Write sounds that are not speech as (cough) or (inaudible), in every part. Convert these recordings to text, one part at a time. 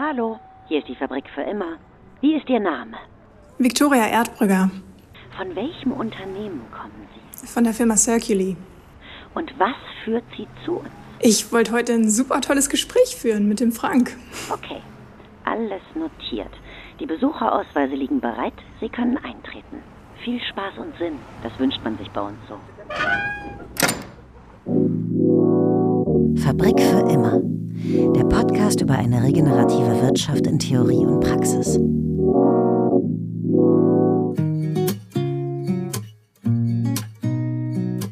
Hallo, hier ist die Fabrik für immer. Wie ist Ihr Name? Victoria Erdbrügger. Von welchem Unternehmen kommen Sie? Von der Firma Circuli. Und was führt Sie zu uns? Ich wollte heute ein super tolles Gespräch führen mit dem Frank. Okay, alles notiert. Die Besucherausweise liegen bereit. Sie können eintreten. Viel Spaß und Sinn. Das wünscht man sich bei uns so. Fabrik für immer. Der Podcast über eine regenerative Wirtschaft in Theorie und Praxis.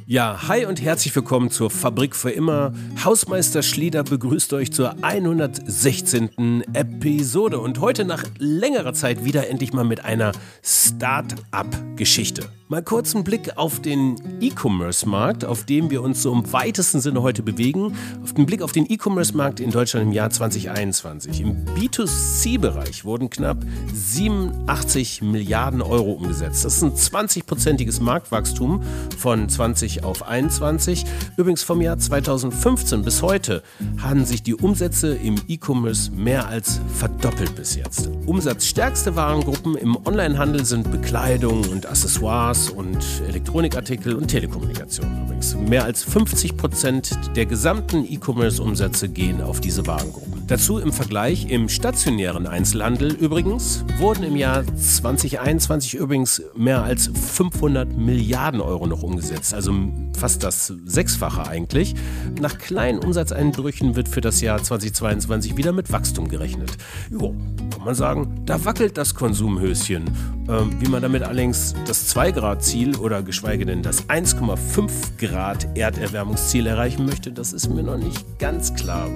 Ja, hi und herzlich willkommen zur Fabrik für immer. Hausmeister Schlieder begrüßt euch zur 116. Episode und heute nach längerer Zeit wieder endlich mal mit einer Start-up-Geschichte. Mal kurz einen Blick auf den E-Commerce-Markt, auf dem wir uns so im weitesten Sinne heute bewegen. Auf den Blick auf den E-Commerce-Markt in Deutschland im Jahr 2021. Im B2C-Bereich wurden knapp 87 Milliarden Euro umgesetzt. Das ist ein 20-prozentiges Marktwachstum von 20 auf 21. Übrigens vom Jahr 2015 bis heute haben sich die Umsätze im E-Commerce mehr als verdoppelt bis jetzt. Umsatzstärkste Warengruppen im Onlinehandel sind Bekleidung und Accessoires Accessoires und Elektronikartikel und Telekommunikation übrigens. Mehr als 50 Prozent der gesamten E-Commerce-Umsätze gehen auf diese Warengruppen. Dazu im Vergleich im stationären Einzelhandel übrigens wurden im Jahr 2021 übrigens mehr als 500 Milliarden Euro noch umgesetzt, also fast das Sechsfache eigentlich. Nach kleinen Umsatzeinbrüchen wird für das Jahr 2022 wieder mit Wachstum gerechnet. Jo, kann man sagen, da wackelt das Konsumhöschen. Ähm, wie man damit allerdings das 2-Grad-Ziel oder geschweige denn das 1,5 Grad Erderwärmungsziel erreichen möchte, das ist mir noch nicht ganz klar.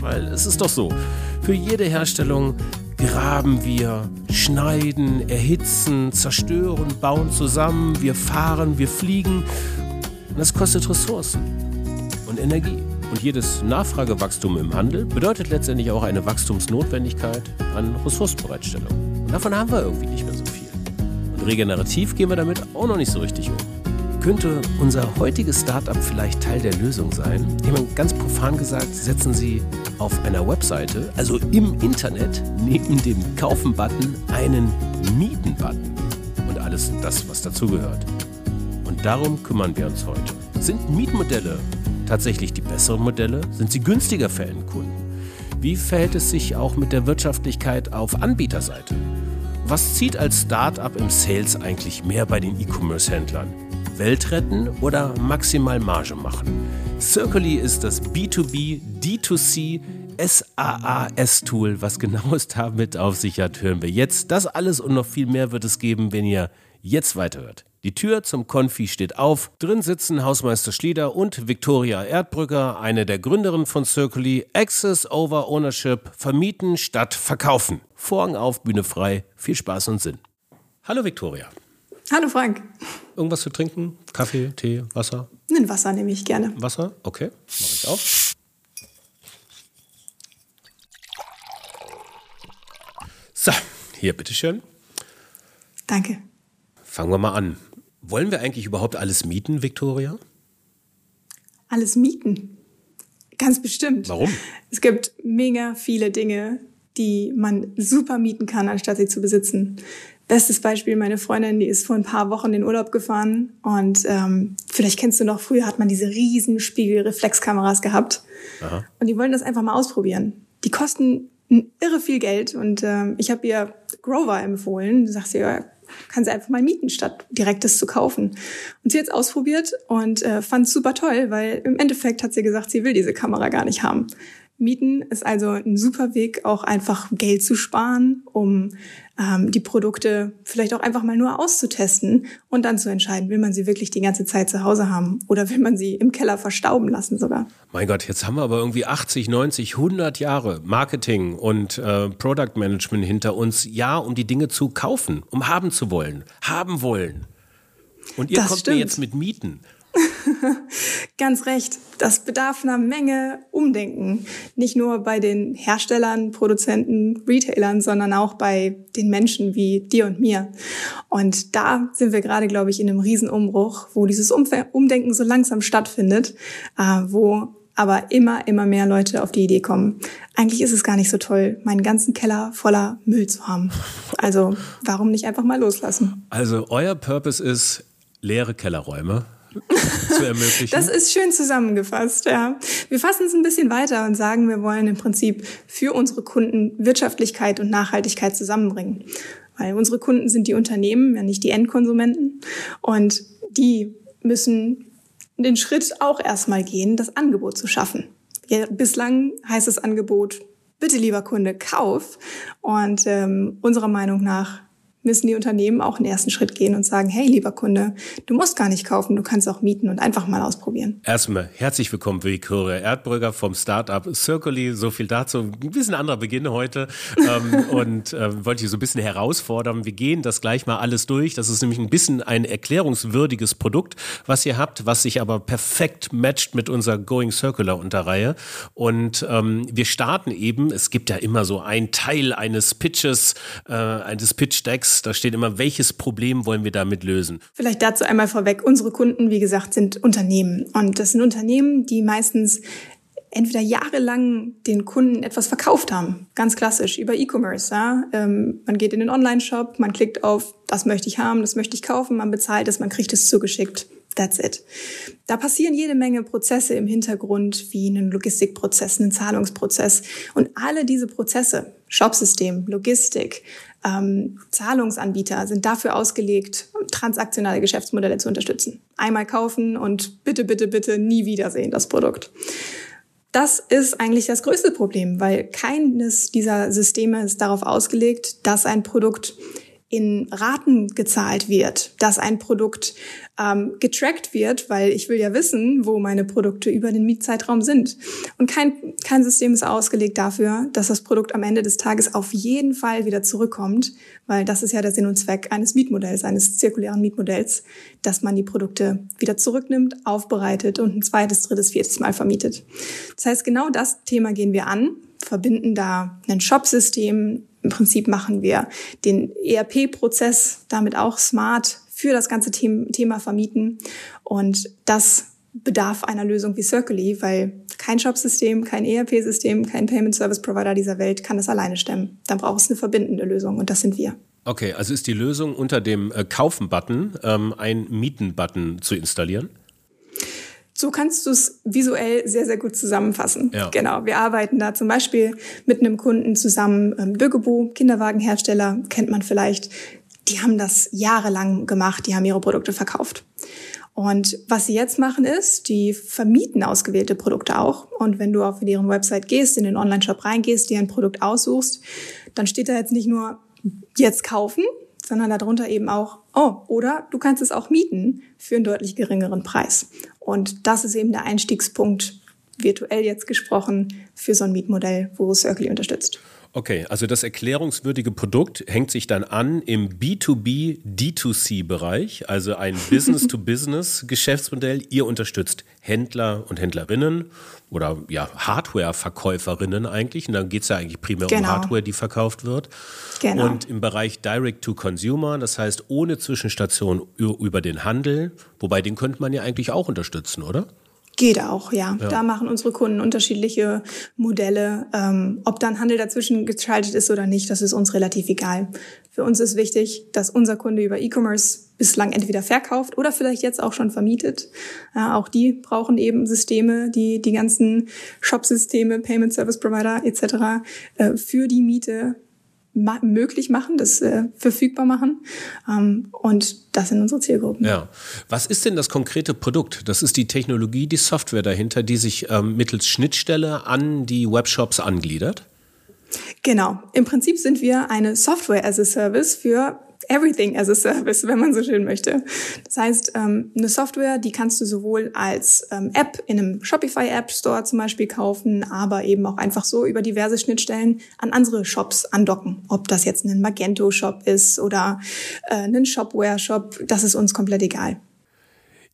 Weil es ist doch so, für jede Herstellung graben wir, schneiden, erhitzen, zerstören, bauen zusammen, wir fahren, wir fliegen. Und das kostet Ressourcen und Energie. Und jedes Nachfragewachstum im Handel bedeutet letztendlich auch eine Wachstumsnotwendigkeit an Ressourcenbereitstellung. Und davon haben wir irgendwie nicht mehr so regenerativ gehen wir damit auch noch nicht so richtig um. Könnte unser heutiges Startup vielleicht Teil der Lösung sein? Ich meine, ganz profan gesagt, setzen Sie auf einer Webseite, also im Internet, neben dem Kaufen-Button einen Mieten-Button und alles das, was dazugehört. Und darum kümmern wir uns heute. Sind Mietmodelle tatsächlich die besseren Modelle? Sind sie günstiger für Endkunden? Wie verhält es sich auch mit der Wirtschaftlichkeit auf Anbieterseite? Was zieht als Startup im Sales eigentlich mehr bei den E-Commerce-Händlern? Welt retten oder maximal Marge machen. Circly ist das B2B, D2C, SaaS-Tool. Was genau es damit auf sich hat, hören wir jetzt. Das alles und noch viel mehr wird es geben, wenn ihr jetzt weiterhört. Die Tür zum Konfi steht auf. Drin sitzen Hausmeister Schlieder und Viktoria Erdbrücker, eine der Gründerinnen von Circly. Access over Ownership, vermieten statt verkaufen. Vorhang auf, Bühne frei. Viel Spaß und Sinn. Hallo Viktoria. Hallo Frank. Irgendwas zu trinken? Kaffee, Tee, Wasser? Ein Wasser nehme ich gerne. Wasser? Okay, mache ich auf. So, hier, bitteschön. Danke. Fangen wir mal an. Wollen wir eigentlich überhaupt alles mieten, Viktoria? Alles mieten? Ganz bestimmt. Warum? Es gibt mega viele Dinge, die man super mieten kann, anstatt sie zu besitzen. Bestes Beispiel, meine Freundin, die ist vor ein paar Wochen in den Urlaub gefahren und ähm, vielleicht kennst du noch, früher hat man diese riesen Spiegelreflexkameras gehabt Aha. und die wollen das einfach mal ausprobieren. Die kosten irre viel Geld und ähm, ich habe ihr Grover empfohlen. Du sagst ja, kann sie einfach mal mieten, statt direktes zu kaufen. Und sie hat es ausprobiert und äh, fand es super toll, weil im Endeffekt hat sie gesagt, sie will diese Kamera gar nicht haben. Mieten ist also ein super Weg, auch einfach Geld zu sparen, um ähm, die Produkte vielleicht auch einfach mal nur auszutesten und dann zu entscheiden, will man sie wirklich die ganze Zeit zu Hause haben oder will man sie im Keller verstauben lassen sogar. Mein Gott, jetzt haben wir aber irgendwie 80, 90, 100 Jahre Marketing und äh, Product Management hinter uns, ja, um die Dinge zu kaufen, um haben zu wollen, haben wollen. Und ihr das kommt stimmt. mir jetzt mit Mieten. (laughs) Ganz recht. Das bedarf einer Menge Umdenken. Nicht nur bei den Herstellern, Produzenten, Retailern, sondern auch bei den Menschen wie dir und mir. Und da sind wir gerade, glaube ich, in einem Riesenumbruch, wo dieses Umdenken so langsam stattfindet, äh, wo aber immer, immer mehr Leute auf die Idee kommen. Eigentlich ist es gar nicht so toll, meinen ganzen Keller voller Müll zu haben. Also warum nicht einfach mal loslassen? Also euer Purpose ist leere Kellerräume zu ermöglichen. Das ist schön zusammengefasst, ja. Wir fassen es ein bisschen weiter und sagen, wir wollen im Prinzip für unsere Kunden Wirtschaftlichkeit und Nachhaltigkeit zusammenbringen. Weil unsere Kunden sind die Unternehmen, ja nicht die Endkonsumenten. Und die müssen den Schritt auch erstmal gehen, das Angebot zu schaffen. Ja, bislang heißt das Angebot, bitte lieber Kunde, kauf. Und ähm, unserer Meinung nach müssen die Unternehmen auch einen ersten Schritt gehen und sagen, hey, lieber Kunde, du musst gar nicht kaufen, du kannst auch mieten und einfach mal ausprobieren. Erstmal herzlich willkommen, Victoria Erdbrügger vom Startup Circly. So viel dazu. Ein bisschen anderer Beginn heute ähm, (laughs) und äh, wollte ich so ein bisschen herausfordern. Wir gehen das gleich mal alles durch. Das ist nämlich ein bisschen ein erklärungswürdiges Produkt, was ihr habt, was sich aber perfekt matcht mit unserer Going Circular Unterreihe. Und ähm, wir starten eben, es gibt ja immer so ein Teil eines Pitches, äh, eines Pitch Da steht immer, welches Problem wollen wir damit lösen? Vielleicht dazu einmal vorweg. Unsere Kunden, wie gesagt, sind Unternehmen. Und das sind Unternehmen, die meistens entweder jahrelang den Kunden etwas verkauft haben. Ganz klassisch über E-Commerce. Ja? Ähm, man geht in den Online-Shop, man klickt auf, das möchte ich haben, das möchte ich kaufen, man bezahlt es, man kriegt es zugeschickt. That's it. Da passieren jede Menge Prozesse im Hintergrund, wie einen Logistikprozess, einen Zahlungsprozess. Und alle diese Prozesse, Shopsystem, Logistik, ähm, Zahlungsanbieter sind dafür ausgelegt, transaktionale Geschäftsmodelle zu unterstützen. Einmal kaufen und bitte, bitte, bitte nie wiedersehen das Produkt. Das ist eigentlich das größte Problem, weil keines dieser Systeme ist darauf ausgelegt, dass ein Produkt in Raten gezahlt wird, dass ein Produkt ähm, getrackt wird, weil ich will ja wissen, wo meine Produkte über den Mietzeitraum sind. Und kein, kein System ist ausgelegt dafür, dass das Produkt am Ende des Tages auf jeden Fall wieder zurückkommt, weil das ist ja der Sinn und Zweck eines Mietmodells, eines zirkulären Mietmodells, dass man die Produkte wieder zurücknimmt, aufbereitet und ein zweites, drittes, viertes Mal vermietet. Das heißt, genau das Thema gehen wir an, verbinden da ein Shop-System. Im Prinzip machen wir den ERP-Prozess damit auch smart für das ganze Thema vermieten. Und das bedarf einer Lösung wie Circly, weil kein Shop-System, kein ERP-System, kein Payment Service Provider dieser Welt kann das alleine stemmen. Dann braucht es eine verbindende Lösung und das sind wir. Okay, also ist die Lösung unter dem äh, Kaufen-Button ähm, ein Mieten-Button zu installieren? So kannst du es visuell sehr, sehr gut zusammenfassen. Ja. Genau. Wir arbeiten da zum Beispiel mit einem Kunden zusammen, ähm, Bögebo, Kinderwagenhersteller, kennt man vielleicht die haben das jahrelang gemacht, die haben ihre Produkte verkauft. Und was sie jetzt machen ist, die vermieten ausgewählte Produkte auch. Und wenn du auf deren Website gehst, in den Online-Shop reingehst, dir ein Produkt aussuchst, dann steht da jetzt nicht nur jetzt kaufen, sondern darunter eben auch, oh, oder du kannst es auch mieten für einen deutlich geringeren Preis. Und das ist eben der Einstiegspunkt, virtuell jetzt gesprochen, für so ein Mietmodell, wo Circle unterstützt. Okay, also das erklärungswürdige Produkt hängt sich dann an im B2B, D2C-Bereich, also ein (laughs) Business-to-Business-Geschäftsmodell. Ihr unterstützt Händler und Händlerinnen oder ja, Hardware-Verkäuferinnen eigentlich. Und dann geht es ja eigentlich primär genau. um Hardware, die verkauft wird. Genau. Und im Bereich Direct-to-Consumer, das heißt ohne Zwischenstation über den Handel, wobei den könnte man ja eigentlich auch unterstützen, oder? Geht auch, ja. ja. Da machen unsere Kunden unterschiedliche Modelle. Ähm, ob dann Handel dazwischen geschaltet ist oder nicht, das ist uns relativ egal. Für uns ist wichtig, dass unser Kunde über E-Commerce bislang entweder verkauft oder vielleicht jetzt auch schon vermietet. Ja, auch die brauchen eben Systeme, die die ganzen Shop-Systeme, Payment Service Provider etc. Äh, für die Miete ma möglich machen, das äh, verfügbar machen. Ähm, und das sind unsere Zielgruppen. Ja. Was ist denn das konkrete Produkt? Das ist die Technologie, die Software dahinter, die sich ähm, mittels Schnittstelle an die Webshops angliedert? Genau. Im Prinzip sind wir eine Software as a Service für Everything as a Service, wenn man so schön möchte. Das heißt, ähm, eine Software, die kannst du sowohl als ähm, App in einem Shopify App Store zum Beispiel kaufen, aber eben auch einfach so über diverse Schnittstellen an andere Shops andocken. Ob das jetzt ein Magento Shop ist oder äh, ein Shopware Shop, das ist uns komplett egal.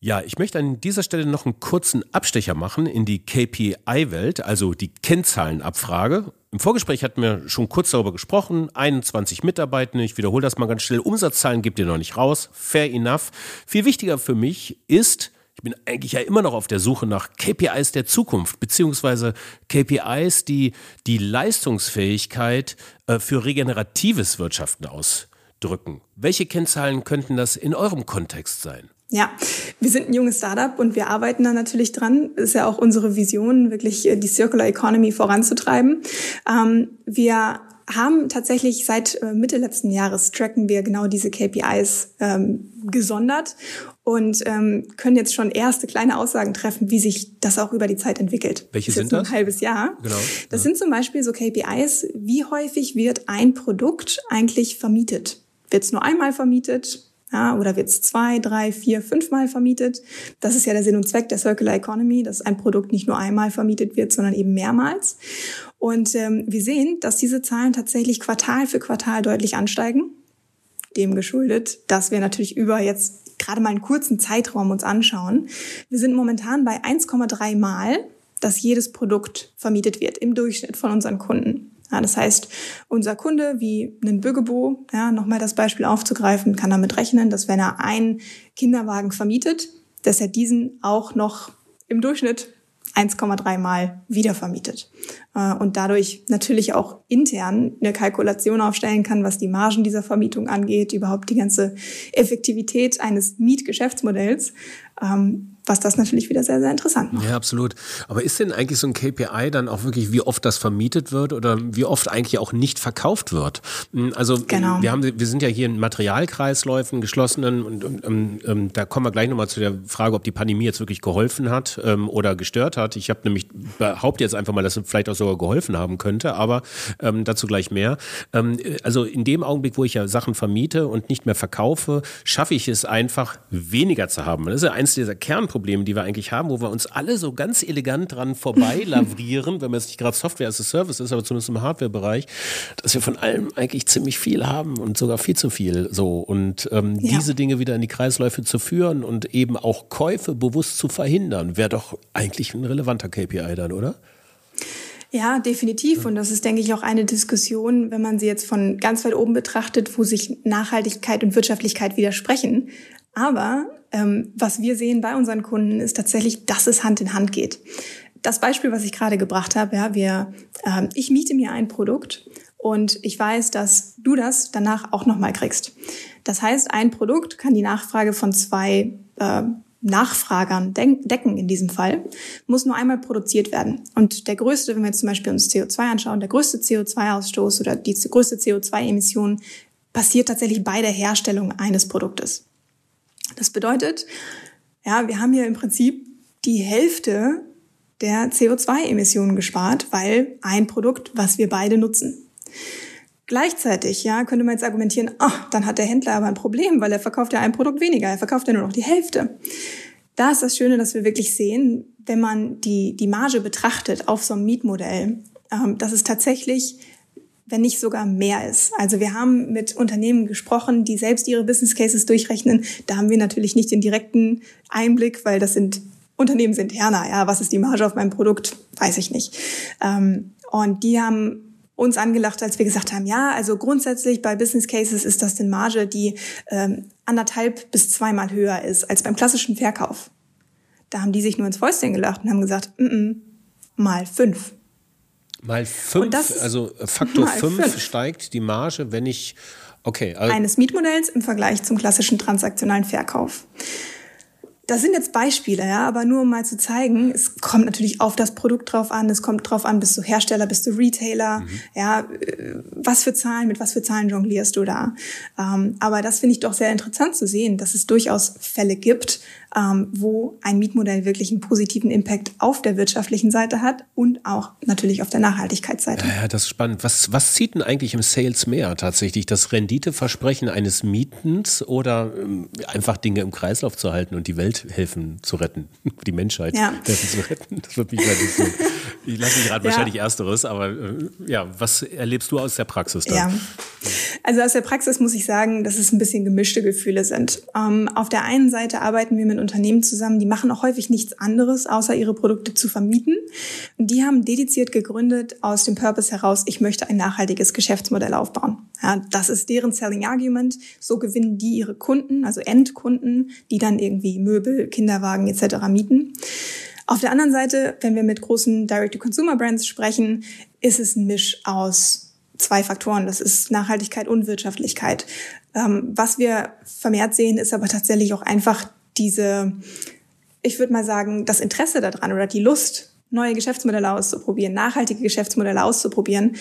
Ja, ich möchte an dieser Stelle noch einen kurzen Abstecher machen in die KPI-Welt, also die Kennzahlenabfrage. Im Vorgespräch hatten wir schon kurz darüber gesprochen. 21 Mitarbeitende, ich wiederhole das mal ganz schnell. Umsatzzahlen gibt ihr noch nicht raus. Fair enough. Viel wichtiger für mich ist, Ich bin eigentlich ja immer noch auf der Suche nach KPIs der Zukunft, beziehungsweise KPIs, die die Leistungsfähigkeit äh, für regeneratives Wirtschaften ausdrücken. Welche Kennzahlen könnten das in eurem Kontext sein? Ja, wir sind ein junges Startup und wir arbeiten da natürlich dran. Ist ja auch unsere Vision, wirklich äh, die Circular Economy voranzutreiben. Ähm, wir haben tatsächlich seit äh, Mitte letzten Jahres tracken wir genau diese KPIs ähm, gesondert und ähm, können jetzt schon erste kleine Aussagen treffen, wie sich das auch über die Zeit entwickelt. Welche das sind das? Ein halbes Jahr. Genau. Das ja. sind zum Beispiel so KPIs, wie häufig wird ein Produkt eigentlich vermietet? Wird es nur einmal vermietet? Ja, oder wird es zwei, drei, vier, fünfmal vermietet? Das ist ja der Sinn und Zweck der Circular Economy, dass ein Produkt nicht nur einmal vermietet wird, sondern eben mehrmals. Und ähm, wir sehen, dass diese Zahlen tatsächlich Quartal für Quartal deutlich ansteigen. Dem geschuldet, dass wir natürlich über jetzt gerade mal einen kurzen Zeitraum uns anschauen. Wir sind momentan bei 1,3 Mal, dass jedes Produkt vermietet wird im Durchschnitt von unseren Kunden. Ja, das heißt, unser Kunde wie ein Bürgebo, ja, nochmal das Beispiel aufzugreifen, kann damit rechnen, dass wenn er einen Kinderwagen vermietet, dass er diesen auch noch im Durchschnitt 1,3 Mal wiedervermietet. Äh, und dadurch natürlich auch intern eine Kalkulation aufstellen kann, was die Margen dieser Vermietung angeht, überhaupt die ganze Effektivität eines Mietgeschäftsmodells. Ähm, was das natürlich wieder sehr, sehr interessant macht. Ja, absolut. Aber ist denn eigentlich so ein KPI dann auch wirklich, wie oft das vermietet wird oder wie oft eigentlich auch nicht verkauft wird? Also genau. wir, haben, wir sind ja hier in Materialkreisläufen, geschlossenen und, und, und ähm, da kommen wir gleich nochmal zu der Frage, ob die Pandemie jetzt wirklich geholfen hat ähm, oder gestört hat. Ich habe nämlich behaupte jetzt einfach mal, dass es vielleicht auch sogar geholfen haben könnte, aber ähm, dazu gleich mehr. Ähm, also in dem Augenblick, wo ich ja Sachen vermiete und nicht mehr verkaufe, schaffe ich es einfach, weniger zu haben. Das ist ja eins dieser Kern Probleme, die wir eigentlich haben, wo wir uns alle so ganz elegant dran vorbei (laughs) lavrieren, wenn man jetzt nicht gerade Software as a Service ist, aber zumindest im Hardware-Bereich, dass wir von allem eigentlich ziemlich viel haben und sogar viel zu viel so. Und ähm, ja. diese Dinge wieder in die Kreisläufe zu führen und eben auch Käufe bewusst zu verhindern, wäre doch eigentlich ein relevanter KPI dann, oder? Ja, definitiv. Und das ist, denke ich, auch eine Diskussion, wenn man sie jetzt von ganz weit oben betrachtet, wo sich Nachhaltigkeit und Wirtschaftlichkeit widersprechen. Aber ähm, was wir sehen bei unseren Kunden ist tatsächlich, dass es Hand in Hand geht. Das Beispiel, was ich gerade gebracht habe, ja, wir, ähm, ich miete mir ein Produkt und ich weiß, dass du das danach auch nochmal kriegst. Das heißt, ein Produkt kann die Nachfrage von zwei äh, Nachfragern decken in diesem Fall, muss nur einmal produziert werden. Und der größte, wenn wir jetzt zum Beispiel uns CO2 anschauen, der größte CO2-Ausstoß oder die größte CO2-Emission passiert tatsächlich bei der Herstellung eines Produktes. Das bedeutet, ja, wir haben hier im Prinzip die Hälfte der CO2-Emissionen gespart, weil ein Produkt, was wir beide nutzen. Gleichzeitig, ja, könnte man jetzt argumentieren, ach, dann hat der Händler aber ein Problem, weil er verkauft ja ein Produkt weniger, er verkauft ja nur noch die Hälfte. Da ist das Schöne, dass wir wirklich sehen, wenn man die, die Marge betrachtet auf so einem Mietmodell, ähm, dass es tatsächlich wenn nicht sogar mehr ist. Also wir haben mit Unternehmen gesprochen, die selbst ihre Business Cases durchrechnen. Da haben wir natürlich nicht den direkten Einblick, weil das sind Unternehmen sind interner. Ja, was ist die Marge auf meinem Produkt? Weiß ich nicht. Ähm, und die haben uns angelacht, als wir gesagt haben, ja, also grundsätzlich bei Business Cases ist das eine Marge, die ähm, anderthalb bis zweimal höher ist als beim klassischen Verkauf. Da haben die sich nur ins Fäustchen gelacht und haben gesagt, mm -mm, mal fünf. Mal fünf, also Faktor (laughs) fünf, fünf steigt die Marge, wenn ich, okay. Also eines Mietmodells im Vergleich zum klassischen transaktionalen Verkauf. Das sind jetzt Beispiele, ja, aber nur um mal zu zeigen, es kommt natürlich auf das Produkt drauf an, es kommt drauf an, bist du Hersteller, bist du Retailer, mhm. ja, was für Zahlen, mit was für Zahlen jonglierst du da. Ähm, aber das finde ich doch sehr interessant zu sehen, dass es durchaus Fälle gibt, ähm, wo ein Mietmodell wirklich einen positiven Impact auf der wirtschaftlichen Seite hat und auch natürlich auf der Nachhaltigkeitsseite. Ja, ja das ist spannend. Was, was zieht denn eigentlich im Sales mehr tatsächlich? Das Renditeversprechen eines Mietens oder ähm, einfach Dinge im Kreislauf zu halten und die Welt helfen zu retten, (laughs) die Menschheit ja. (laughs) helfen zu retten? Das würde mich mal interessieren. Ich lasse mich gerade ja. wahrscheinlich Ersteres, aber äh, ja, was erlebst du aus der Praxis da? Ja. Also aus der Praxis muss ich sagen, dass es ein bisschen gemischte Gefühle sind. Ähm, auf der einen Seite arbeiten wir mit Unternehmen zusammen, die machen auch häufig nichts anderes, außer ihre Produkte zu vermieten. Und die haben dediziert gegründet aus dem Purpose heraus, ich möchte ein nachhaltiges Geschäftsmodell aufbauen. Ja, das ist deren Selling Argument. So gewinnen die ihre Kunden, also Endkunden, die dann irgendwie Möbel, Kinderwagen etc. mieten. Auf der anderen Seite, wenn wir mit großen Direct-to-Consumer-Brands sprechen, ist es ein Misch aus zwei Faktoren. Das ist Nachhaltigkeit und Wirtschaftlichkeit. Ähm, was wir vermehrt sehen, ist aber tatsächlich auch einfach diese, ich würde mal sagen, das Interesse daran oder die Lust, neue Geschäftsmodelle auszuprobieren, nachhaltige Geschäftsmodelle auszuprobieren,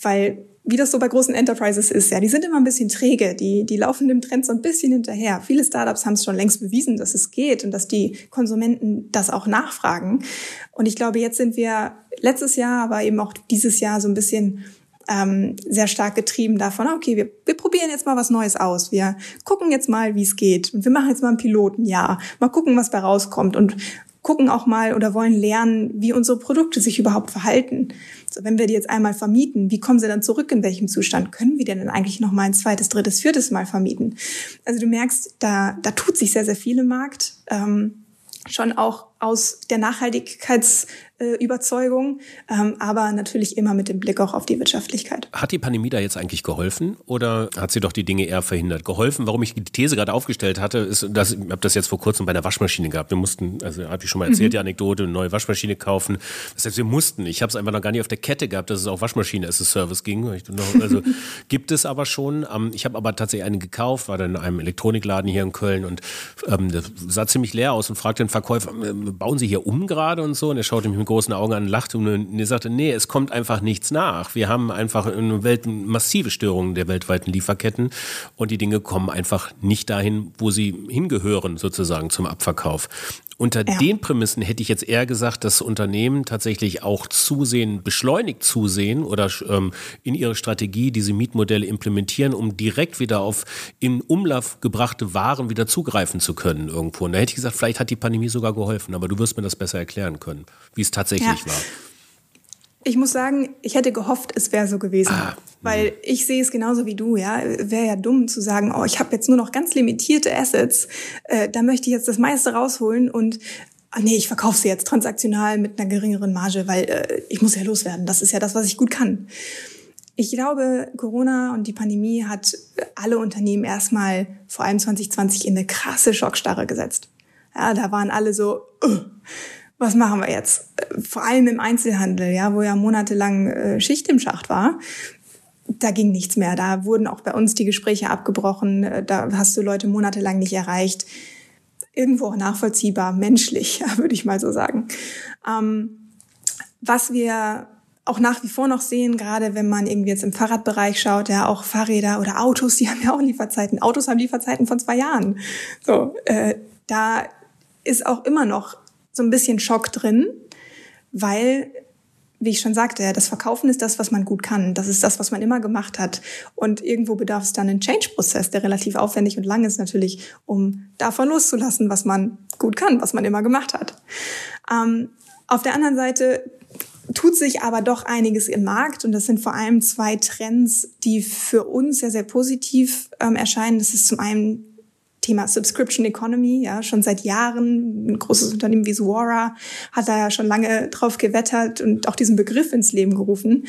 weil wie das so bei großen Enterprises ist, ja, die sind immer ein bisschen träge, die, die laufen dem Trend so ein bisschen hinterher. Viele Startups haben es schon längst bewiesen, dass es geht und dass die Konsumenten das auch nachfragen. Und ich glaube, jetzt sind wir letztes Jahr, aber eben auch dieses Jahr so ein bisschen ähm, sehr stark getrieben davon, okay, wir, wir probieren jetzt mal was Neues aus. Wir gucken jetzt mal, wie es geht. Und wir machen jetzt mal einen Piloten, ja. Mal gucken, was da rauskommt. Und gucken auch mal oder wollen lernen, wie unsere Produkte sich überhaupt verhalten. So, wenn wir die jetzt einmal vermieten, wie kommen sie dann zurück, in welchem Zustand? Können wir denn eigentlich noch mal ein zweites, drittes, viertes Mal vermieten? Also du merkst, da, da tut sich sehr, sehr viel im Markt. Ähm, schon auch aus der Nachhaltigkeitsüberzeugung, ähm, aber natürlich immer mit dem Blick auch auf die Wirtschaftlichkeit. Hat die Pandemie da jetzt eigentlich geholfen oder hat sie doch die Dinge eher verhindert? Geholfen, warum ich die These gerade aufgestellt hatte, ist, dass ich habe das jetzt vor kurzem bei einer Waschmaschine gehabt. Wir mussten, also habe ich schon mal erzählt, mhm. die Anekdote, eine neue Waschmaschine kaufen. Das heißt, wir mussten. Ich habe es einfach noch gar nicht auf der Kette gehabt, dass es auch Waschmaschine as a Service ging. Also (laughs) gibt es aber schon. Ähm, ich habe aber tatsächlich eine gekauft, war dann in einem Elektronikladen hier in Köln und ähm, das sah ziemlich leer aus und fragte den Verkäufer, ähm, bauen Sie hier um gerade und so? Und er schaute mich mit großen Augen an, lachte und er sagte, nee, es kommt einfach nichts nach. Wir haben einfach eine Welt, massive Störungen der weltweiten Lieferketten und die Dinge kommen einfach nicht dahin, wo sie hingehören, sozusagen zum Abverkauf. Unter ja. den Prämissen hätte ich jetzt eher gesagt, dass Unternehmen tatsächlich auch zusehen, beschleunigt zusehen oder ähm, in ihre Strategie diese Mietmodelle implementieren, um direkt wieder auf in Umlauf gebrachte Waren wieder zugreifen zu können irgendwo. Und da hätte ich gesagt, vielleicht hat die Pandemie sogar geholfen, aber du wirst mir das besser erklären können, wie es tatsächlich ja. war. Ich muss sagen, ich hätte gehofft, es wäre so gewesen. Ah, weil ich sehe es genauso wie du, ja. Wäre ja dumm zu sagen, oh, ich habe jetzt nur noch ganz limitierte Assets, äh, da möchte ich jetzt das meiste rausholen und ah, nee, ich verkaufe sie jetzt transaktional mit einer geringeren Marge, weil äh, ich muss ja loswerden. Das ist ja das, was ich gut kann. Ich glaube, Corona und die Pandemie hat alle Unternehmen erstmal vor allem 2020 in eine krasse Schockstarre gesetzt. Ja, da waren alle so, uh, was machen wir jetzt? Vor allem im Einzelhandel, ja, wo ja monatelang äh, Schicht im Schacht war. Da ging nichts mehr. Da wurden auch bei uns die Gespräche abgebrochen. Äh, da hast du Leute monatelang nicht erreicht. Irgendwo auch nachvollziehbar, menschlich, (laughs) würde ich mal so sagen. Ähm, was wir auch nach wie vor noch sehen, gerade wenn man irgendwie jetzt im Fahrradbereich schaut, ja, auch Fahrräder oder Autos, die (laughs) haben ja auch Lieferzeiten. Autos haben Lieferzeiten von zwei Jahren. So, äh, da ist auch immer noch so ein bisschen Schock drin, weil, wie ich schon sagte, das Verkaufen ist das, was man gut kann. Das ist das, was man immer gemacht hat. Und irgendwo bedarf es dann einen Change-Prozess, der relativ aufwendig und lang ist natürlich, um davon loszulassen, was man gut kann, was man immer gemacht hat. Ähm, auf der anderen Seite tut sich aber doch einiges im Markt und das sind vor allem zwei Trends, die für uns sehr, sehr positiv ähm, erscheinen. Das ist zum einen Thema Subscription Economy, ja, schon seit Jahren. Ein großes Unternehmen wie Zuora hat da ja schon lange drauf gewettert und auch diesen Begriff ins Leben gerufen.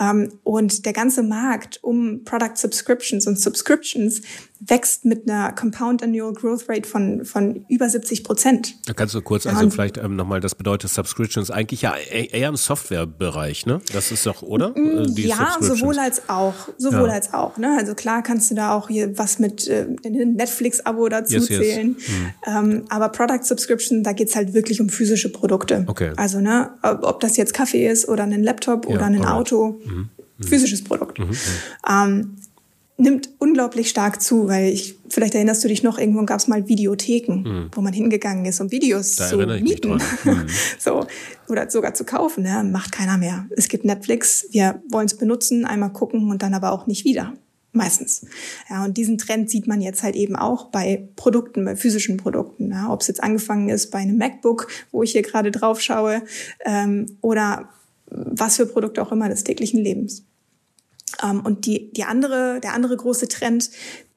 Ähm, und der ganze Markt um Product Subscriptions und Subscriptions wächst mit einer Compound Annual Growth Rate von, von über 70 Prozent. Da kannst du kurz, also vielleicht ähm, nochmal, das bedeutet Subscriptions eigentlich ja e-, eher im Softwarebereich, ne? Das ist doch, oder? Mm, äh, die ja, sowohl als auch, sowohl ja. als auch, ne? Also klar kannst du da auch hier was mit äh, Netflix-Abo dazu yes, zählen. Yes. Mhm. Ähm, aber Product Subscription, da geht's halt wirklich um physische Produkte. Okay. Also, ne, ob das jetzt Kaffee ist oder ein Laptop ja, oder ein. Auto, mhm. mhm. physisches Produkt. Mhm. mhm. Ähm, nimmt unglaublich stark zu, weil ich, vielleicht erinnerst du dich noch, irgendwann gab es mal Videotheken, mhm. wo man hingegangen ist, um Videos da zu mieten. Mhm. (laughs) so, oder sogar zu kaufen. Ja, macht keiner mehr. Es gibt Netflix, wir wollen es benutzen, einmal gucken und dann aber auch nicht wieder. Meistens. Ja, und diesen Trend sieht man jetzt halt eben auch bei Produkten, bei physischen Produkten. Ja, Ob es jetzt angefangen ist bei einem MacBook, wo ich hier gerade drauf schaue, ähm, oder was für Produkte auch immer des täglichen Lebens. Ähm, und die, die andere, der andere große Trend,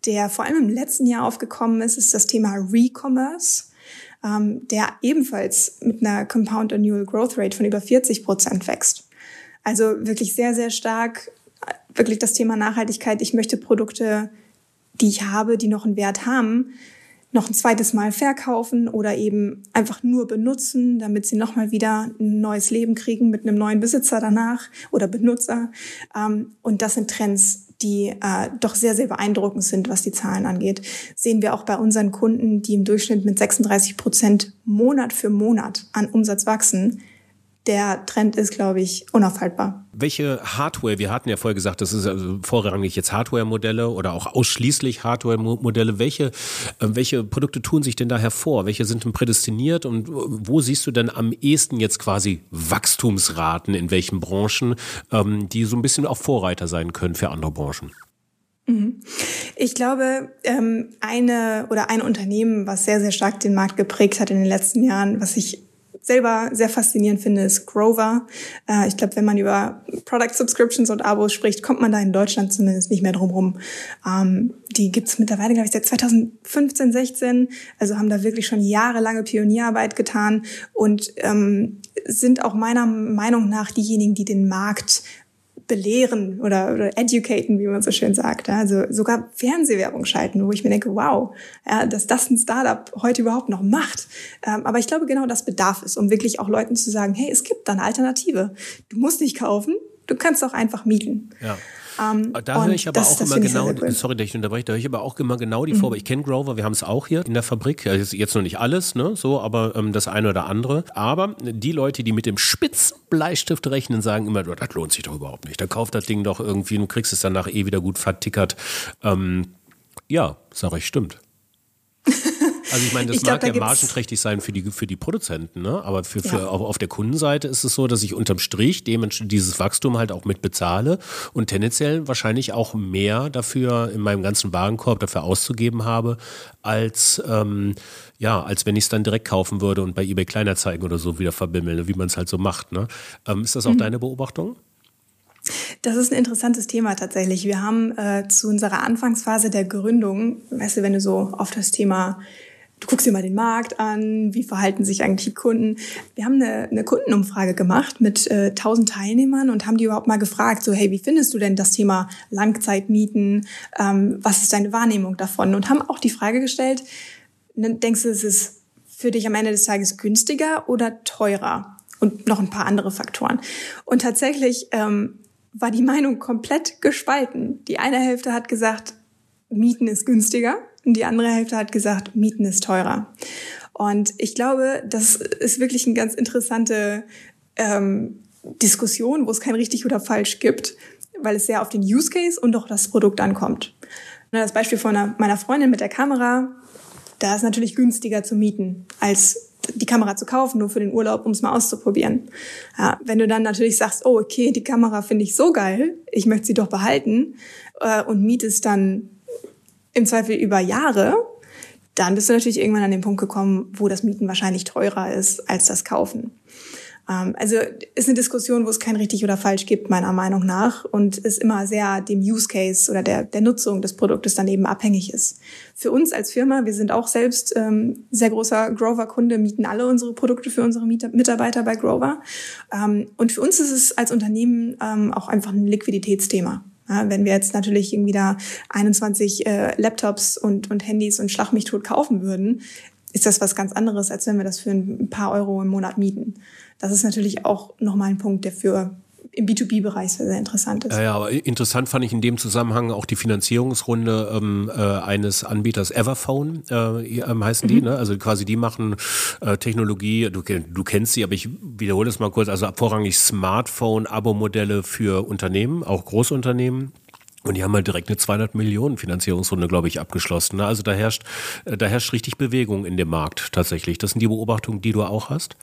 der vor allem im letzten Jahr aufgekommen ist, ist das Thema Re-Commerce. ähm, der ebenfalls mit einer Compound Annual Growth Rate von über 40 Prozent wächst. Also wirklich sehr, sehr stark, wirklich das Thema Nachhaltigkeit. Ich möchte Produkte, die ich habe, die noch einen Wert haben, noch ein zweites Mal verkaufen oder eben einfach nur benutzen, damit sie nochmal wieder ein neues Leben kriegen mit einem neuen Besitzer danach oder Benutzer. Ähm, und das sind Trends, die äh, doch sehr, sehr beeindruckend sind, was die Zahlen angeht. Sehen wir auch bei unseren Kunden, die im Durchschnitt mit 36 Prozent Monat für Monat an Umsatz wachsen der Trend ist, glaube ich, unaufhaltbar. Welche Hardware, wir hatten ja vorher gesagt, das ist also vorrangig jetzt Hardware-Modelle oder auch ausschließlich Hardware-Modelle. Welche, äh, welche Produkte tun sich denn da hervor? Welche sind denn prädestiniert und wo siehst du denn am ehesten jetzt quasi Wachstumsraten in welchen Branchen, ähm, die so ein bisschen auch Vorreiter sein können für andere Branchen? Mhm. Ich glaube, ähm, eine oder ein Unternehmen, was sehr, sehr stark den Markt geprägt hat in den letzten Jahren, was ich selber sehr faszinierend finde, ist Grover. Äh, ich glaube, wenn man über Product Subscriptions und Abos spricht, kommt man da in Deutschland zumindest nicht mehr drum rum. Ähm, die gibt's mittlerweile, glaube ich, seit 2015, 16. Also haben da wirklich schon jahrelange Pionierarbeit getan und ähm, sind auch meiner Meinung nach diejenigen, die den Markt belehren oder, oder educaten, wie man so schön sagt. Also sogar Fernsehwerbung schalten, wo ich mir denke, wow, ja, dass das ein Startup heute überhaupt noch macht. Ähm, aber ich glaube, genau das bedarf es, um wirklich auch Leuten zu sagen, hey, es gibt da eine Alternative. Du musst nicht kaufen, du kannst auch einfach mieten. Ja. Ähm, da höre ich aber das, auch das immer genau, cool. sorry, dass ich unterbreche, da höre ich aber auch immer genau die mhm. Vorbe. Ich kenne Grover, wir haben es auch hier in der Fabrik. Jetzt noch nicht alles, ne, so, aber ähm, das eine oder andere. Aber die Leute, die mit dem Spitzbleistift rechnen, sagen immer, das lohnt sich doch überhaupt nicht. Da kauft das Ding doch irgendwie, du kriegst es danach eh wieder gut vertickert. Ähm, ja, sage ich, stimmt. (laughs) Also ich meine, das ich mag glaub, da ja margenträchtig sein für die, für die Produzenten, ne? aber für, für ja. auf, auf der Kundenseite ist es so, dass ich unterm Strich dieses Wachstum halt auch mit bezahle und tendenziell wahrscheinlich auch mehr dafür in meinem ganzen Warenkorb dafür auszugeben habe, als, ähm, ja, als wenn ich es dann direkt kaufen würde und bei eBay Kleinerzeigen oder so wieder verbimmeln, wie man es halt so macht. Ne? Ähm, ist das auch mhm. deine Beobachtung? Das ist ein interessantes Thema tatsächlich. Wir haben äh, zu unserer Anfangsphase der Gründung, weißt du, wenn du so auf das Thema du guckst dir mal den Markt an, wie verhalten sich eigentlich die Kunden. Wir haben eine, eine Kundenumfrage gemacht mit äh, 1000 Teilnehmern und haben die überhaupt mal gefragt, so hey, wie findest du denn das Thema Langzeitmieten? Ähm, was ist deine Wahrnehmung davon? Und haben auch die Frage gestellt, ne, denkst du, es ist für dich am Ende des Tages günstiger oder teurer? Und noch ein paar andere Faktoren. Und tatsächlich ähm, war die Meinung komplett gespalten. Die eine Hälfte hat gesagt, Mieten ist günstiger und die andere Hälfte hat gesagt, Mieten ist teurer. Und ich glaube, das ist wirklich eine ganz interessante ähm, Diskussion, wo es kein richtig oder falsch gibt, weil es sehr auf den Use Case und auch das Produkt ankommt. Das Beispiel von meiner Freundin mit der Kamera, da ist natürlich günstiger zu mieten, als die Kamera zu kaufen, nur für den Urlaub, um es mal auszuprobieren. Ja, wenn du dann natürlich sagst, oh, okay, die Kamera finde ich so geil, ich möchte sie doch behalten äh, und mietest dann im Zweifel über Jahre, dann bist du natürlich irgendwann an den Punkt gekommen, wo das Mieten wahrscheinlich teurer ist als das Kaufen. Ähm, also ist eine Diskussion, wo es kein richtig oder falsch gibt, meiner Meinung nach, und es immer sehr dem Use Case oder der, der Nutzung des Produktes daneben abhängig ist. Für uns als Firma, wir sind auch selbst ähm, sehr großer Grover-Kunde, mieten alle unsere Produkte für unsere Mitarbeiter bei Grover. Ähm, und für uns ist es als Unternehmen ähm, auch einfach ein Liquiditätsthema. Ja, wenn wir jetzt natürlich irgendwie da 21 äh, Laptops und, und Handys und Schlag mich tot kaufen würden, ist das was ganz anderes, als wenn wir das für ein paar Euro im Monat mieten. Das ist natürlich auch nochmal ein Punkt, der für im B2B-Bereich sehr, sehr interessant ist. Ja, ja, aber interessant fand ich in dem Zusammenhang auch die Finanzierungsrunde ähm, äh, eines Anbieters Everphone, äh, ähm, heißen mhm. die, ne? Also quasi die machen äh, Technologie, du, du kennst sie, aber ich wiederhole es mal kurz, also vorrangig Smartphone-Abo-Modelle für Unternehmen, auch Großunternehmen. Und die haben halt direkt eine 200 Millionen Finanzierungsrunde, glaube ich, abgeschlossen. Ne? Also da herrscht, äh, da herrscht richtig Bewegung in dem Markt tatsächlich. Das sind die Beobachtungen, die du auch hast?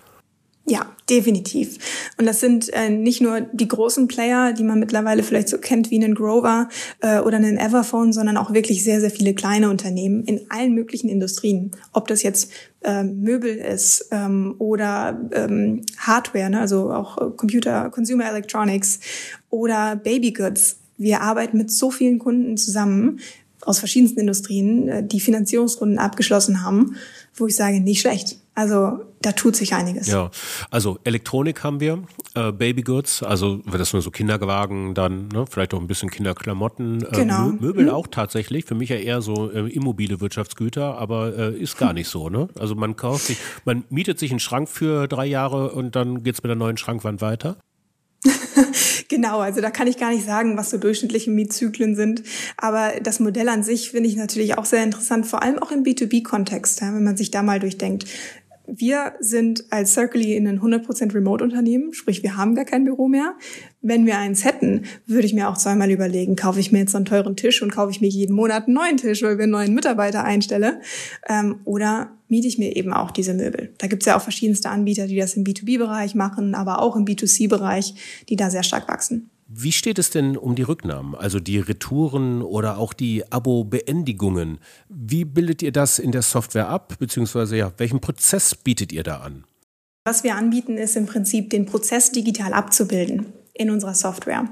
Ja, definitiv. Und das sind äh, nicht nur die großen Player, die man mittlerweile vielleicht so kennt wie einen Grover äh, oder einen Everphone, sondern auch wirklich sehr, sehr viele kleine Unternehmen in allen möglichen Industrien. Ob das jetzt äh, Möbel ist ähm, oder ähm, Hardware, ne? also auch äh, Computer, Consumer Electronics oder Babygoods. Wir arbeiten mit so vielen Kunden zusammen aus verschiedensten Industrien, äh, die Finanzierungsrunden abgeschlossen haben, wo ich sage, nicht schlecht. Also da tut sich einiges. Ja, also Elektronik haben wir, äh, Babygoods, also das nur so Kinderwagen, dann ne, vielleicht auch ein bisschen Kinderklamotten, äh, genau. Mö Möbel mhm. auch tatsächlich. Für mich ja eher so äh, immobile Wirtschaftsgüter, aber äh, ist gar (laughs) nicht so. Ne? Also man kauft sich, man mietet sich einen Schrank für drei Jahre und dann geht's mit der neuen Schrankwand weiter. (laughs) genau, also da kann ich gar nicht sagen, was so durchschnittliche Mietzyklen sind. Aber das Modell an sich finde ich natürlich auch sehr interessant, vor allem auch im B2B-Kontext, ja, wenn man sich da mal durchdenkt. Wir sind als Circly in ein 100% Remote-Unternehmen, sprich wir haben gar kein Büro mehr. Wenn wir eins hätten, würde ich mir auch zweimal überlegen, kaufe ich mir jetzt so einen teuren Tisch und kaufe ich mir jeden Monat einen neuen Tisch, weil wir einen neuen Mitarbeiter einstelle. Ähm, oder miete ich mir eben auch diese Möbel. Da gibt es ja auch verschiedenste Anbieter, die das im B2B-Bereich machen, aber auch im B2C-Bereich, die da sehr stark wachsen. Wie steht es denn um die Rücknahmen, also die Retouren oder auch die Abo-Beendigungen? Wie bildet ihr das in der Software ab, beziehungsweise ja, welchen Prozess bietet ihr da an? Was wir anbieten, ist im Prinzip den Prozess digital abzubilden in unserer Software.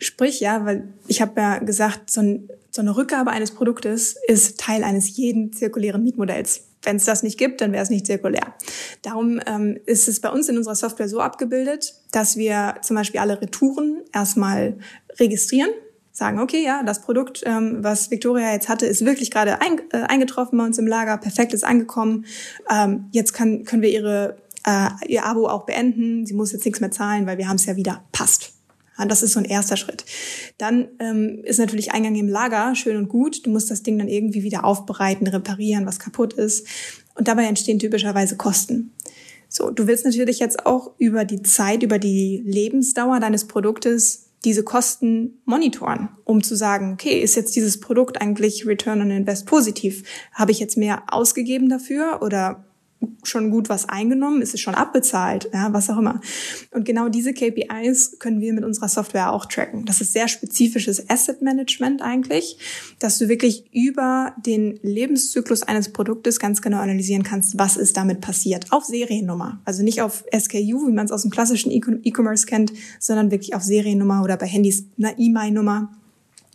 Sprich, ja, weil ich habe ja gesagt, so, ein, so eine Rückgabe eines Produktes ist Teil eines jeden zirkulären Mietmodells. Wenn es das nicht gibt, dann wäre es nicht zirkulär. Darum ähm, ist es bei uns in unserer Software so abgebildet, dass wir zum Beispiel alle Retouren erstmal registrieren, sagen, okay, ja, das Produkt, ähm, was Victoria jetzt hatte, ist wirklich gerade ein, äh, eingetroffen bei uns im Lager, perfekt ist angekommen. Ähm, jetzt kann, können wir ihre, äh, ihr Abo auch beenden. Sie muss jetzt nichts mehr zahlen, weil wir haben es ja wieder. Passt. Das ist so ein erster Schritt. Dann ähm, ist natürlich Eingang im Lager schön und gut. Du musst das Ding dann irgendwie wieder aufbereiten, reparieren, was kaputt ist. Und dabei entstehen typischerweise Kosten. So, du willst natürlich jetzt auch über die Zeit, über die Lebensdauer deines Produktes diese Kosten monitoren, um zu sagen, okay, ist jetzt dieses Produkt eigentlich Return on Invest positiv? Habe ich jetzt mehr ausgegeben dafür oder schon gut was eingenommen? Ist es schon abbezahlt? Ja, was auch immer. Und genau diese KPIs können wir mit unserer Software auch tracken. Das ist sehr spezifisches Asset Management eigentlich, dass du wirklich über den Lebenszyklus eines Produktes ganz genau analysieren kannst, was ist damit passiert. Auf Seriennummer. Also nicht auf SKU, wie man es aus dem klassischen E-Commerce kennt, sondern wirklich auf Seriennummer oder bei Handys eine E-Mail-Nummer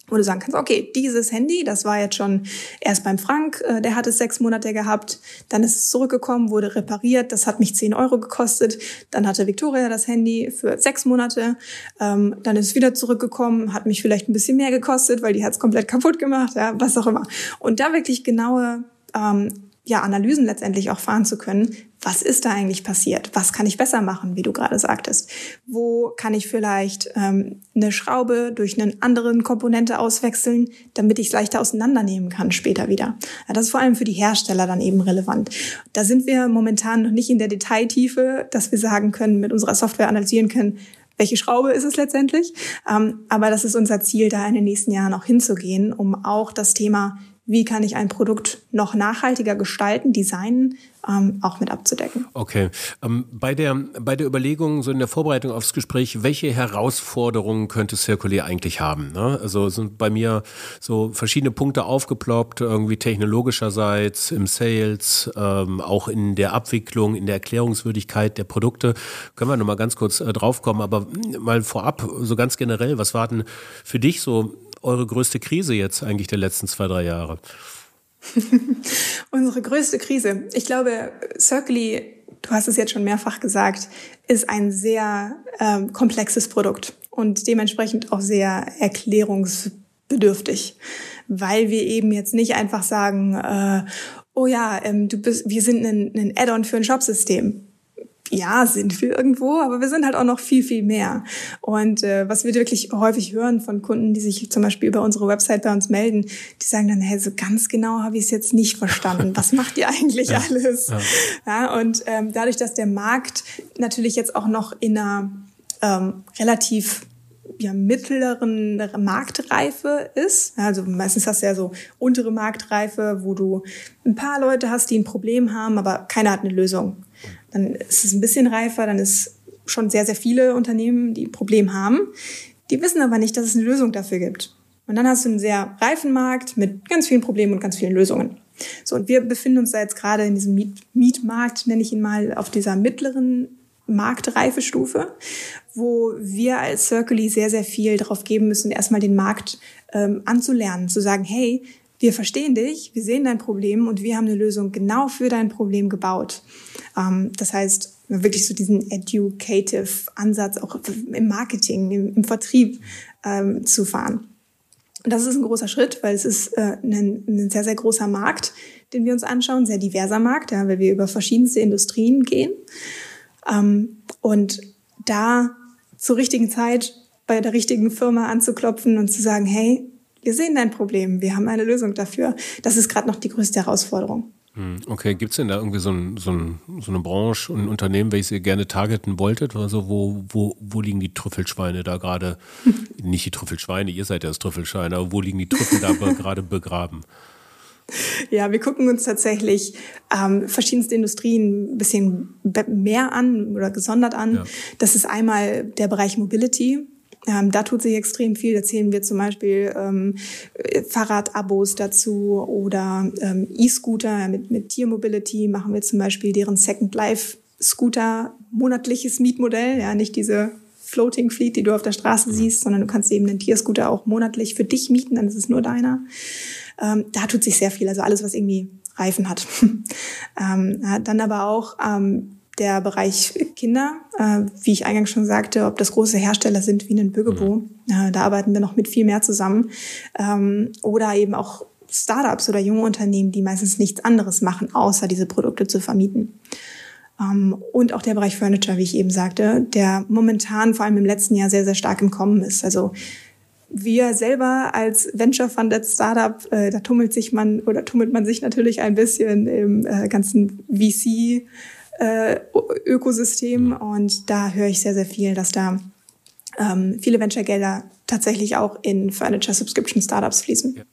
wo du sagen kannst, okay, dieses Handy, das war jetzt schon erst beim Frank, äh, der hat es sechs Monate gehabt, dann ist es zurückgekommen, wurde repariert, das hat mich zehn Euro gekostet, dann hatte Victoria das Handy für sechs Monate, ähm, dann ist es wieder zurückgekommen, hat mich vielleicht ein bisschen mehr gekostet, weil die hat es komplett kaputt gemacht, ja, was auch immer. Und da wirklich genaue ähm, ja, Analysen letztendlich auch fahren zu können. Was ist da eigentlich passiert? Was kann ich besser machen, wie du gerade sagtest? Wo kann ich vielleicht ähm, eine Schraube durch eine andere Komponente auswechseln, damit ich es leichter auseinandernehmen kann später wieder? Ja, das ist vor allem für die Hersteller dann eben relevant. Da sind wir momentan noch nicht in der Detailtiefe, dass wir sagen können, mit unserer Software analysieren können, welche Schraube ist es letztendlich. Ähm, aber das ist unser Ziel, da in den nächsten Jahren auch hinzugehen, um auch das Thema wie kann ich ein Produkt noch nachhaltiger gestalten, designen, ähm, auch mit abzudecken. Okay. Ähm, bei, der, bei der Überlegung, so in der Vorbereitung aufs Gespräch, welche Herausforderungen könnte Circular eigentlich haben? Ne? Also sind bei mir so verschiedene Punkte aufgeploppt, irgendwie technologischerseits, im Sales, ähm, auch in der Abwicklung, in der Erklärungswürdigkeit der Produkte. Können wir nochmal ganz kurz äh, draufkommen, aber mal vorab, so ganz generell, was war denn für dich so eure größte Krise jetzt eigentlich der letzten zwei, drei Jahre? (laughs) Unsere größte Krise. Ich glaube, Circly, du hast es jetzt schon mehrfach gesagt, ist ein sehr ähm, komplexes Produkt und dementsprechend auch sehr erklärungsbedürftig, weil wir eben jetzt nicht einfach sagen, äh, oh ja, ähm, du bist, wir sind ein, ein Add-on für ein Shopsystem ja, sind wir irgendwo, aber wir sind halt auch noch viel, viel mehr. Und äh, was wir wirklich häufig hören von Kunden, die sich zum Beispiel über unsere Website bei uns melden, die sagen dann, hey, so ganz genau habe ich es jetzt nicht verstanden. Was macht ihr eigentlich (laughs) ja, alles? Ja. ja und ähm, dadurch, dass der Markt natürlich jetzt auch noch in einer ähm, relativ ja, mittleren Marktreife ist. Also meistens hast du ja so untere Marktreife, wo du ein paar Leute hast, die ein Problem haben, aber keiner hat eine Lösung. Dann ist es ein bisschen reifer, dann ist schon sehr, sehr viele Unternehmen, die ein Problem haben. Die wissen aber nicht, dass es eine Lösung dafür gibt. Und dann hast du einen sehr reifen Markt mit ganz vielen Problemen und ganz vielen Lösungen. So, und wir befinden uns da jetzt gerade in diesem Miet Mietmarkt, nenne ich ihn mal, auf dieser mittleren Marktreifestufe, wo wir als Circly sehr, sehr viel darauf geben müssen, erstmal den Markt ähm, anzulernen, zu sagen, hey, wir verstehen dich, wir sehen dein Problem und wir haben eine Lösung genau für dein Problem gebaut. Ähm, das heißt, wirklich so diesen educative Ansatz auch im Marketing, im, Vertrieb ähm, zu fahren. Das ist ein großer Schritt, weil es ist äh, ein, ein sehr, sehr großer Markt, den wir uns anschauen, sehr diverser Markt, ja, weil wir über verschiedenste Industrien gehen. Ähm, und da zur richtigen Zeit bei der richtigen Firma anzuklopfen und zu sagen, hey, wir sehen dein Problem, wir haben eine Lösung dafür. Das ist gerade noch die größte Herausforderung. Hm, okay, gibt es denn da irgendwie so, ein, so, ein, so, eine Branche und ein Unternehmen, welches ihr gerne targeten wolltet? Also wo, wo, wo liegen die Trüffelschweine da gerade? (laughs) Nicht die Trüffelschweine, ihr seid ja das Trüffelschweine, aber wo liegen die Trüffel da (laughs) gerade begraben? Ja, wir gucken uns tatsächlich ähm, verschiedenste Industrien ein bisschen mehr an oder gesondert an. Ja. Das ist einmal der Bereich Mobility. Ähm, da tut sich extrem viel. Da zählen wir zum Beispiel ähm, Fahrradabos dazu oder ähm, E-Scooter mit, mit Tiermobility machen wir zum Beispiel deren Second Life Scooter monatliches Mietmodell. Ja, nicht diese Floating Fleet, die du auf der Straße siehst, sondern du kannst eben den Tierscooter auch monatlich für dich mieten, dann ist es nur deiner. Ähm, da tut sich sehr viel, also alles, was irgendwie Reifen hat. (laughs) ähm, dann aber auch ähm, der Bereich Kinder, äh, wie ich eingangs schon sagte, ob das große Hersteller sind wie ein Bürgebo, mhm. äh, da arbeiten wir noch mit viel mehr zusammen. Ähm, oder eben auch Startups oder junge Unternehmen, die meistens nichts anderes machen, außer diese Produkte zu vermieten. Um, ähm, und auch der Bereich Furniture, wie ich eben sagte, der momentan vor allem im letzten Jahr sehr, sehr stark im Kommen ist. Also wir selber als Venture-Funded Startup, äh, da tummelt sich man oder tummelt man sich natürlich ein bisschen im äh, ganzen VC äh, Ökosystem und da höre ich sehr, sehr viel, dass da ähm, viele Venture-Gelder tatsächlich auch in Furniture Subscription Startups fließen. Ja.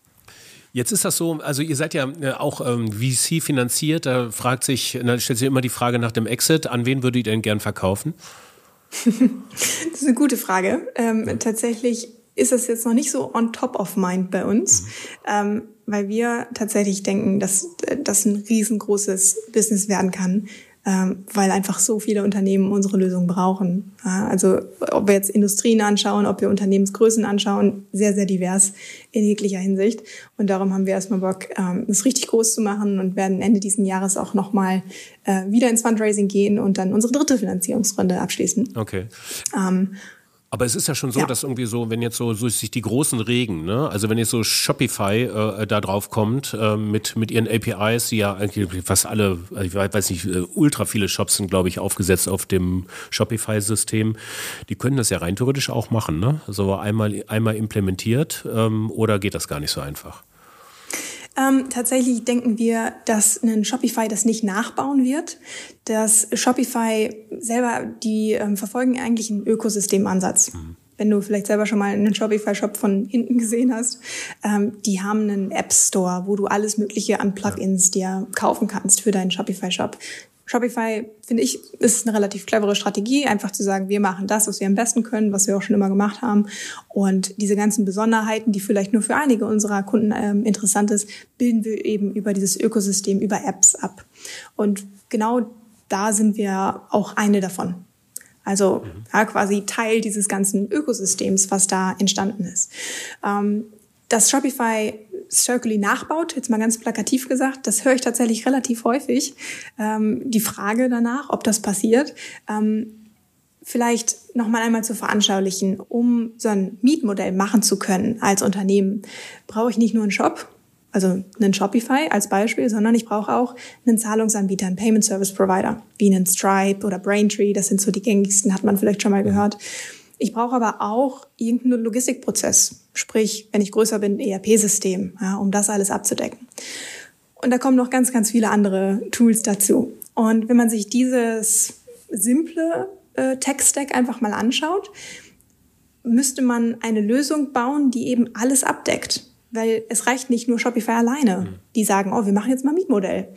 Jetzt ist das so, also ihr seid ja äh, auch ähm, VC finanziert, da fragt sich, da stellt sich immer die Frage nach dem Exit, an wen würdet ihr denn gern verkaufen? (laughs) das ist eine gute Frage. Ähm, ja. Tatsächlich ist das jetzt noch nicht so on top of mind bei uns, mhm. ähm, weil wir tatsächlich denken, dass äh, das ein riesengroßes Business werden kann, weil einfach so viele Unternehmen unsere Lösung brauchen. Also ob wir jetzt Industrien anschauen, ob wir Unternehmensgrößen anschauen, sehr, sehr divers in jeglicher Hinsicht. Und darum haben wir erstmal Bock, ähm, das richtig groß zu machen und werden Ende diesen Jahres auch nochmal äh, wieder ins Fundraising gehen und dann unsere dritte Finanzierungsrunde abschließen. Okay. Aber es ist ja schon so, ja. dass irgendwie so, wenn jetzt so, so sich die großen regen, ne? also wenn jetzt so Shopify äh, da drauf kommt äh, mit, mit ihren APIs, die ja eigentlich fast alle, ich weiß nicht, äh, ultra viele Shops sind, glaube ich, aufgesetzt auf dem Shopify-System, die können das ja rein theoretisch auch machen, ne? So einmal, einmal implementiert ähm, oder geht das gar nicht so einfach? Ähm, tatsächlich denken wir, dass ein Shopify das nicht nachbauen wird. Das Shopify selber, die ähm, verfolgen eigentlich einen Ökosystemansatz. Mhm. Wenn du vielleicht selber schon mal einen Shopify-Shop von hinten gesehen hast, ähm, die haben einen App Store, wo du alles Mögliche an Plugins dir kaufen kannst für deinen Shopify-Shop. Shopify, finde ich, ist eine relativ clevere Strategie, einfach zu sagen, wir machen das, was wir am besten können, was wir auch schon immer gemacht haben. Und diese ganzen Besonderheiten, die vielleicht nur für einige unserer Kunden ähm, interessant ist, bilden wir eben über dieses Ökosystem, über Apps ab. Und genau da sind wir auch eine davon. Also ja, quasi Teil dieses ganzen Ökosystems, was da entstanden ist. Ähm, dass Shopify Circly nachbaut, jetzt mal ganz plakativ gesagt, das höre ich tatsächlich relativ häufig. Ähm, die Frage danach, ob das passiert, ähm, vielleicht noch mal einmal zu veranschaulichen, um so ein Mietmodell machen zu können als Unternehmen, brauche ich nicht nur einen Shop, also einen Shopify als Beispiel, sondern ich brauche auch einen Zahlungsanbieter, einen Payment Service Provider, wie einen Stripe oder Braintree, das sind so die gängigsten, hat man vielleicht schon mal gehört. Ich brauche aber auch irgendeinen Logistikprozess, sprich, wenn ich größer bin, ERP-System, ja, um das alles abzudecken. Und da kommen noch ganz, ganz viele andere Tools dazu. Und wenn man sich dieses simple äh, Tech-Stack einfach mal anschaut, müsste man eine Lösung bauen, die eben alles abdeckt. Weil es reicht nicht nur Shopify alleine. Mhm. Die sagen, oh, wir machen jetzt mal Mietmodell.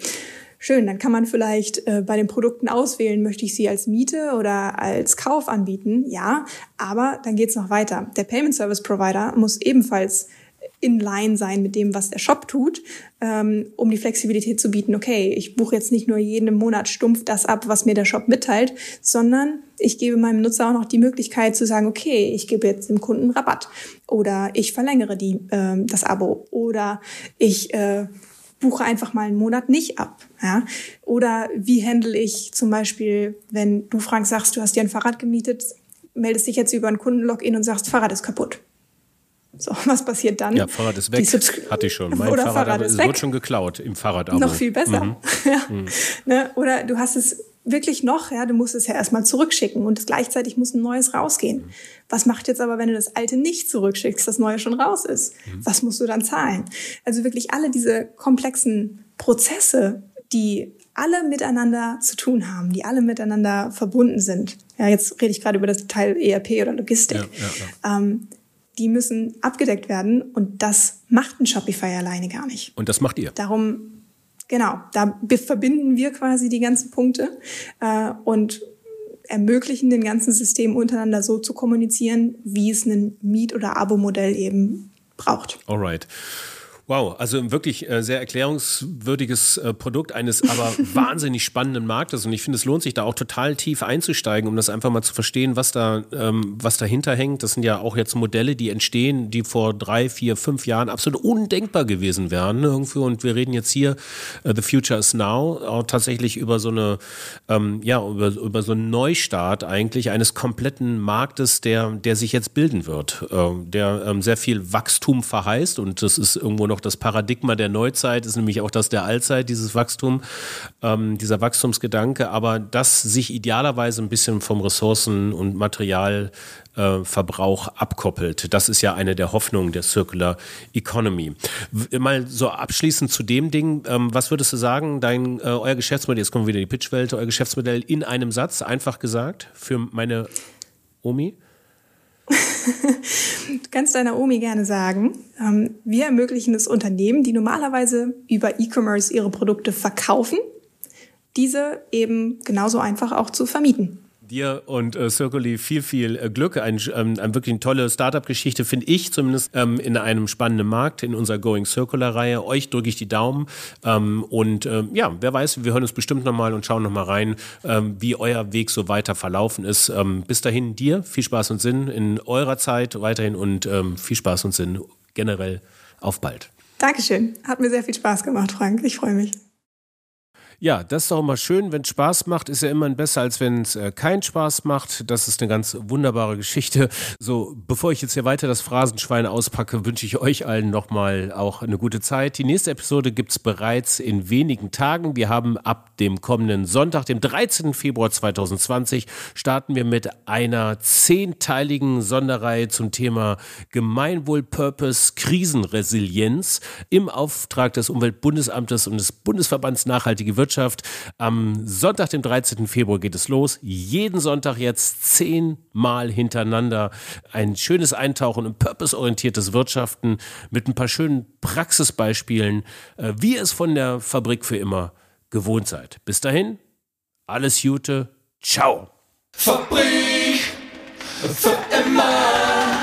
Schön, dann kann man vielleicht äh, bei den Produkten auswählen, möchte ich sie als Miete oder als Kauf anbieten? Ja, aber dann geht's noch weiter. Der Payment Service Provider muss ebenfalls in line sein mit dem, was der Shop tut, ähm, um die Flexibilität zu bieten. Okay, ich buche jetzt nicht nur jeden Monat stumpf das ab, was mir der Shop mitteilt, sondern ich gebe meinem Nutzer auch noch die Möglichkeit zu sagen, okay, ich gebe jetzt dem Kunden Rabatt oder ich verlängere die, äh, das Abo oder ich äh, buche einfach mal einen Monat nicht ab. Ja? Oder wie handle ich zum Beispiel, wenn du, Frank, sagst, du hast dir ein Fahrrad gemietet, meldest dich jetzt über ein Kundenlogin und sagst, Fahrrad ist kaputt. So, (laughs) was passiert dann? Ja, Fahrrad ist weg. Hatte ich schon. Mein oder Fahrrad, Fahrrad ist wird schon geklaut im Fahrrad. Noch viel besser. Mhm. (laughs) ja. Mhm. Ne? Oder du hast es wirklich noch, ja, du musst es ja erstmal zurückschicken und gleichzeitig muss ein neues rausgehen. Mhm. Was macht jetzt aber, wenn du das alte nicht zurückschickst, das neue schon raus ist? Mhm. Was musst du dann zahlen? Also wirklich alle diese komplexen Prozesse, die alle miteinander zu tun haben, die alle miteinander verbunden sind. Ja, jetzt rede ich gerade über das Teil ERP oder Logistik. Ja, ja, ja. Ähm, die müssen abgedeckt werden und das macht ein Shopify alleine gar nicht. Und das macht ihr? Darum, genau, da verbinden wir quasi die ganzen Punkte äh, und ermöglichen den ganzen System untereinander so zu kommunizieren, wie es ein Miet- oder Abo-Modell eben braucht. Alright. Wow, also wirklich äh, sehr erklärungswürdiges äh, Produkt eines aber (laughs) wahnsinnig spannenden Marktes. Und ich finde, es lohnt sich da auch total tief einzusteigen, um das einfach mal zu verstehen, was da, ähm, was dahinter hängt. Das sind ja auch jetzt Modelle, die entstehen, die vor drei, vier, fünf Jahren absolut undenkbar gewesen wären irgendwie und wir reden jetzt hier uh, The Future is Now auch tatsächlich über so eine, ähm, ja, über, über so einen Neustart eigentlich eines kompletten Marktes, der, der sich jetzt bilden wird, äh, der ähm, sehr viel Wachstum verheißt. Und das ist irgendwo noch noch das Paradigma der Neuzeit, ist nämlich auch das der Allzeit, dieses Wachstum, ähm, dieser Wachstumsgedanke, aber das sich idealerweise ein bisschen vom Ressourcen- und Materialverbrauch äh, abkoppelt. Das ist ja eine der Hoffnungen der Circular Economy. Mal so abschließend zu dem Ding, ähm, was würdest du sagen, dein, äh, euer Geschäftsmodell, jetzt kommen wir wieder in die Pitchwelt, euer Geschäftsmodell in einem Satz, einfach gesagt, für meine Omi? Du (laughs) kannst deiner Omi gerne sagen, ähm, wir ermöglichen es Unternehmen, die normalerweise über E-Commerce ihre Produkte verkaufen, diese eben genauso einfach auch zu vermieten. Dir und äh, Circuli viel, viel äh, Glück. Ein, ähm, ein wirklich eine tolle Startup-Geschichte, finde ich zumindest, ähm, in einem spannenden Markt, in unserer Going Circular-Reihe. Euch drücke ich die Daumen. Ähm, und ähm, ja, wer weiß, wir hören uns bestimmt nochmal und schauen nochmal rein, ähm, wie euer Weg so weiter verlaufen ist. Ähm, bis dahin dir viel Spaß und Sinn in eurer Zeit weiterhin und ähm, viel Spaß und Sinn generell. Auf bald. Dankeschön. Hat mir sehr viel Spaß gemacht, Frank. Ich freue mich. Ja, das ist doch immer schön. Wenn es Spaß macht, ist ja immer besser, als wenn es äh, keinen Spaß macht. Das ist eine ganz wunderbare Geschichte. So, bevor ich jetzt hier weiter das Phrasenschwein auspacke, wünsche ich euch allen nochmal auch eine gute Zeit. Die nächste Episode gibt es bereits in wenigen Tagen. Wir haben ab dem kommenden Sonntag, dem 13. Februar 2020, starten wir mit einer zehnteiligen Sonderreihe zum Thema Gemeinwohl-Purpose Krisenresilienz im Auftrag des Umweltbundesamtes und des Bundesverbands Nachhaltige Wirtschaft Wirtschaft. Am Sonntag, dem 13. Februar geht es los. Jeden Sonntag jetzt zehnmal hintereinander ein schönes Eintauchen in purpose-orientiertes Wirtschaften mit ein paar schönen Praxisbeispielen, äh, wie ihr es von der Fabrik für immer gewohnt seid. Bis dahin, alles Gute. Ciao. Fabrik für immer.